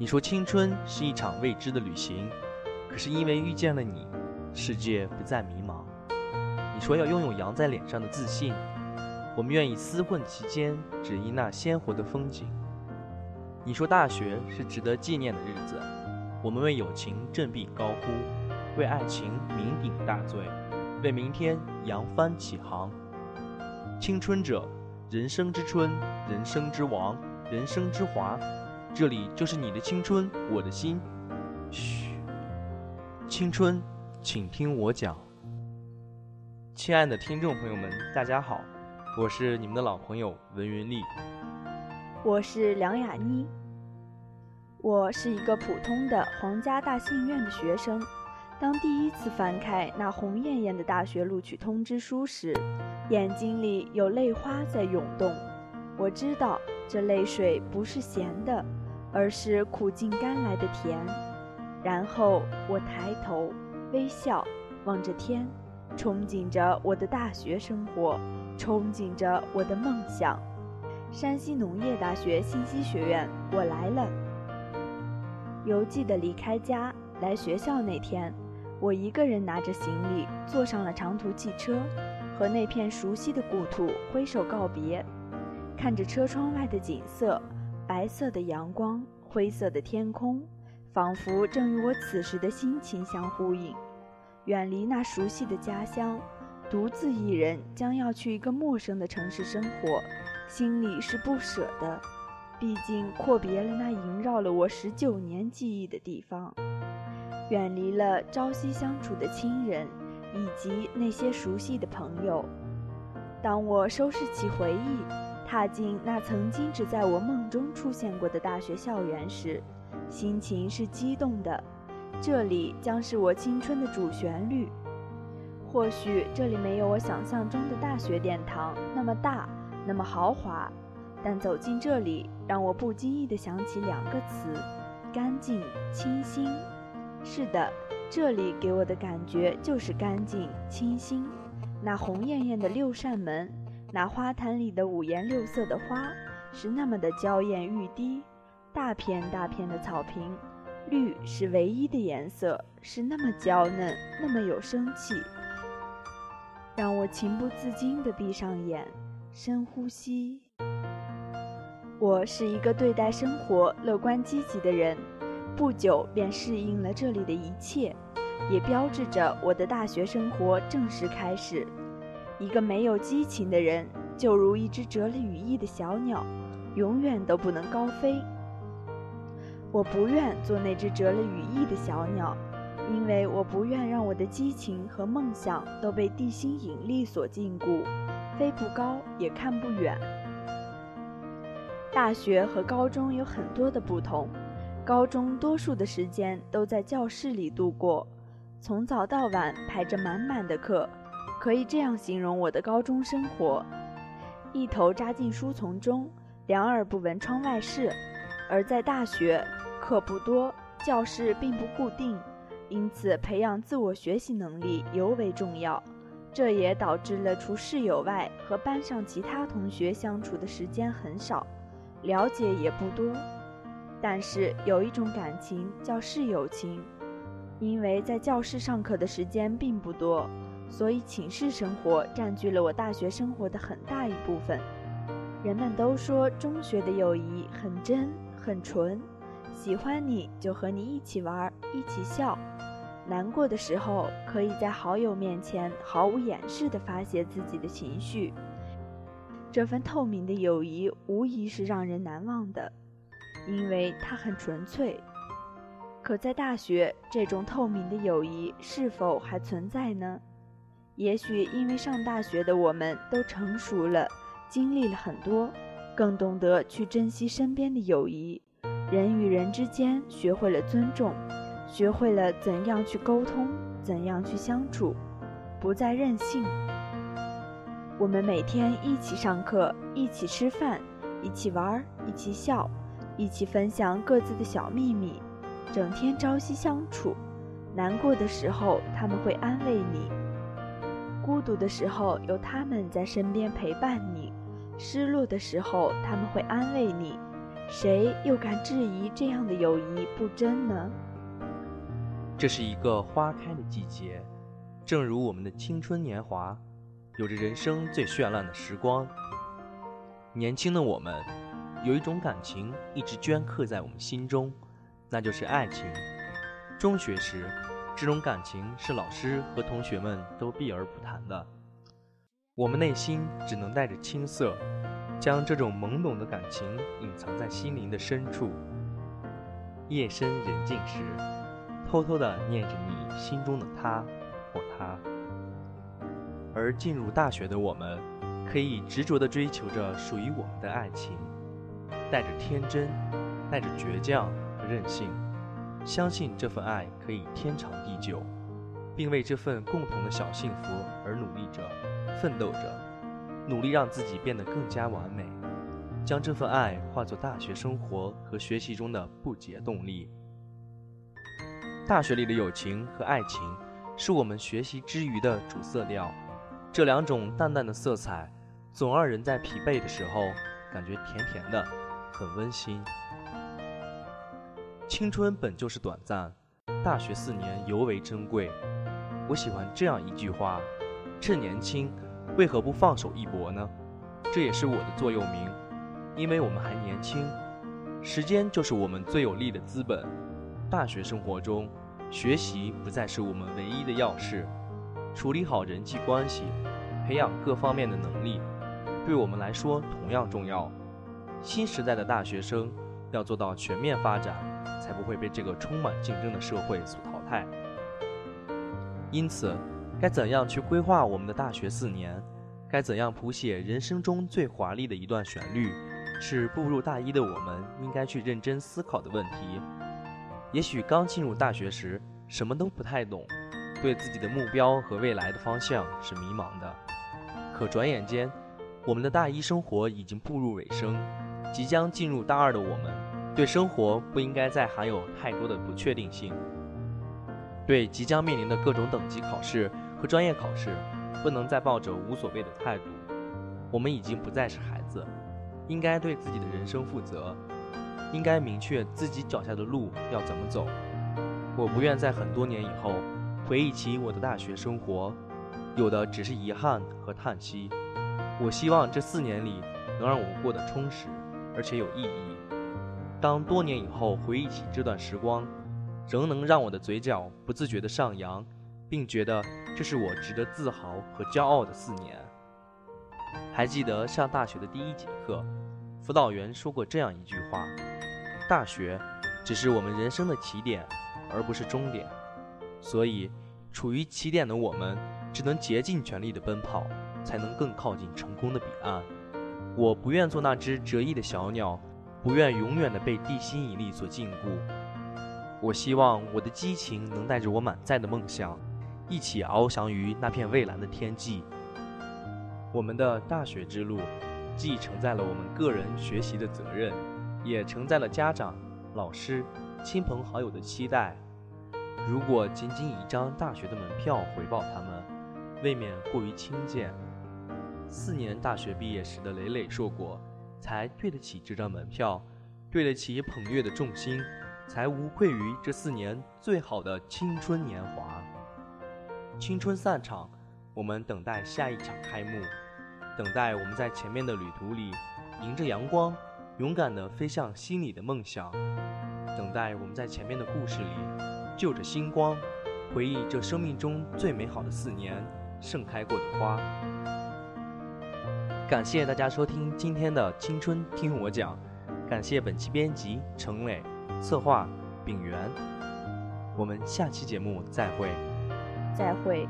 你说青春是一场未知的旅行，可是因为遇见了你，世界不再迷茫。你说要拥有扬在脸上的自信，我们愿意厮混其间，只因那鲜活的风景。你说大学是值得纪念的日子，我们为友情振臂高呼，为爱情酩酊大醉，为明天扬帆起航。青春者，人生之春，人生之王，人生之华。这里就是你的青春，我的心。嘘，青春，请听我讲。亲爱的听众朋友们，大家好，我是你们的老朋友文云丽。我是梁雅妮。我是一个普通的皇家大信院的学生。当第一次翻开那红艳艳的大学录取通知书时，眼睛里有泪花在涌动。我知道这泪水不是咸的。而是苦尽甘来的甜。然后我抬头微笑，望着天，憧憬着我的大学生活，憧憬着我的梦想。山西农业大学信息学院，我来了。邮寄的离开家来学校那天，我一个人拿着行李坐上了长途汽车，和那片熟悉的故土挥手告别，看着车窗外的景色。白色的阳光，灰色的天空，仿佛正与我此时的心情相呼应。远离那熟悉的家乡，独自一人将要去一个陌生的城市生活，心里是不舍的。毕竟阔别了那萦绕了我十九年记忆的地方，远离了朝夕相处的亲人，以及那些熟悉的朋友。当我收拾起回忆。踏进那曾经只在我梦中出现过的大学校园时，心情是激动的。这里将是我青春的主旋律。或许这里没有我想象中的大学殿堂那么大，那么豪华，但走进这里，让我不经意地想起两个词：干净、清新。是的，这里给我的感觉就是干净、清新。那红艳艳的六扇门。那花坛里的五颜六色的花是那么的娇艳欲滴，大片大片的草坪，绿是唯一的颜色，是那么娇嫩，那么有生气，让我情不自禁地闭上眼，深呼吸。我是一个对待生活乐观积极的人，不久便适应了这里的一切，也标志着我的大学生活正式开始。一个没有激情的人，就如一只折了羽翼的小鸟，永远都不能高飞。我不愿做那只折了羽翼的小鸟，因为我不愿让我的激情和梦想都被地心引力所禁锢，飞不高也看不远。大学和高中有很多的不同，高中多数的时间都在教室里度过，从早到晚排着满满的课。可以这样形容我的高中生活：一头扎进书丛中，两耳不闻窗外事。而在大学，课不多，教室并不固定，因此培养自我学习能力尤为重要。这也导致了除室友外，和班上其他同学相处的时间很少，了解也不多。但是有一种感情叫室友情，因为在教室上课的时间并不多。所以，寝室生活占据了我大学生活的很大一部分。人们都说中学的友谊很真很纯，喜欢你就和你一起玩，一起笑，难过的时候可以在好友面前毫无掩饰地发泄自己的情绪。这份透明的友谊无疑是让人难忘的，因为它很纯粹。可在大学，这种透明的友谊是否还存在呢？也许因为上大学的我们都成熟了，经历了很多，更懂得去珍惜身边的友谊。人与人之间学会了尊重，学会了怎样去沟通，怎样去相处，不再任性。我们每天一起上课，一起吃饭，一起玩，一起笑，一起分享各自的小秘密，整天朝夕相处。难过的时候，他们会安慰你。孤独的时候，有他们在身边陪伴你；失落的时候，他们会安慰你；谁又敢质疑这样的友谊不真呢？这是一个花开的季节，正如我们的青春年华，有着人生最绚烂的时光。年轻的我们，有一种感情一直镌刻在我们心中，那就是爱情。中学时，这种感情是老师和同学们都避而不谈的，我们内心只能带着青涩，将这种懵懂的感情隐藏在心灵的深处。夜深人静时。偷偷的念着你心中的他或她，而进入大学的我们，可以执着的追求着属于我们的爱情，带着天真，带着倔强和任性，相信这份爱可以天长地久，并为这份共同的小幸福而努力着，奋斗着，努力让自己变得更加完美，将这份爱化作大学生活和学习中的不竭动力。大学里的友情和爱情，是我们学习之余的主色调。这两种淡淡的色彩，总让人在疲惫的时候感觉甜甜的，很温馨。青春本就是短暂，大学四年尤为珍贵。我喜欢这样一句话：趁年轻，为何不放手一搏呢？这也是我的座右铭，因为我们还年轻，时间就是我们最有力的资本。大学生活中，学习不再是我们唯一的要事，处理好人际关系，培养各方面的能力，对我们来说同样重要。新时代的大学生要做到全面发展，才不会被这个充满竞争的社会所淘汰。因此，该怎样去规划我们的大学四年？该怎样谱写人生中最华丽的一段旋律？是步入大一的我们应该去认真思考的问题。也许刚进入大学时什么都不太懂，对自己的目标和未来的方向是迷茫的。可转眼间，我们的大一生活已经步入尾声，即将进入大二的我们，对生活不应该再含有太多的不确定性。对即将面临的各种等级考试和专业考试，不能再抱着无所谓的态度。我们已经不再是孩子，应该对自己的人生负责。应该明确自己脚下的路要怎么走。我不愿在很多年以后回忆起我的大学生活，有的只是遗憾和叹息。我希望这四年里能让我过得充实，而且有意义。当多年以后回忆起这段时光，仍能让我的嘴角不自觉地上扬，并觉得这是我值得自豪和骄傲的四年。还记得上大学的第一节课，辅导员说过这样一句话。大学只是我们人生的起点，而不是终点。所以，处于起点的我们，只能竭尽全力的奔跑，才能更靠近成功的彼岸。我不愿做那只折翼的小鸟，不愿永远的被地心引力所禁锢。我希望我的激情能带着我满载的梦想，一起翱翔于那片蔚蓝的天际。我们的大学之路，既承载了我们个人学习的责任。也承载了家长、老师、亲朋好友的期待。如果仅仅以一张大学的门票回报他们，未免过于轻贱。四年大学毕业时的累累硕果，才对得起这张门票，对得起捧月的众星，才无愧于这四年最好的青春年华。青春散场，我们等待下一场开幕，等待我们在前面的旅途里，迎着阳光。勇敢地飞向心里的梦想，等待我们在前面的故事里，就着星光，回忆这生命中最美好的四年盛开过的花。感谢大家收听今天的青春听我讲，感谢本期编辑程磊，策划秉源。我们下期节目再会。再会。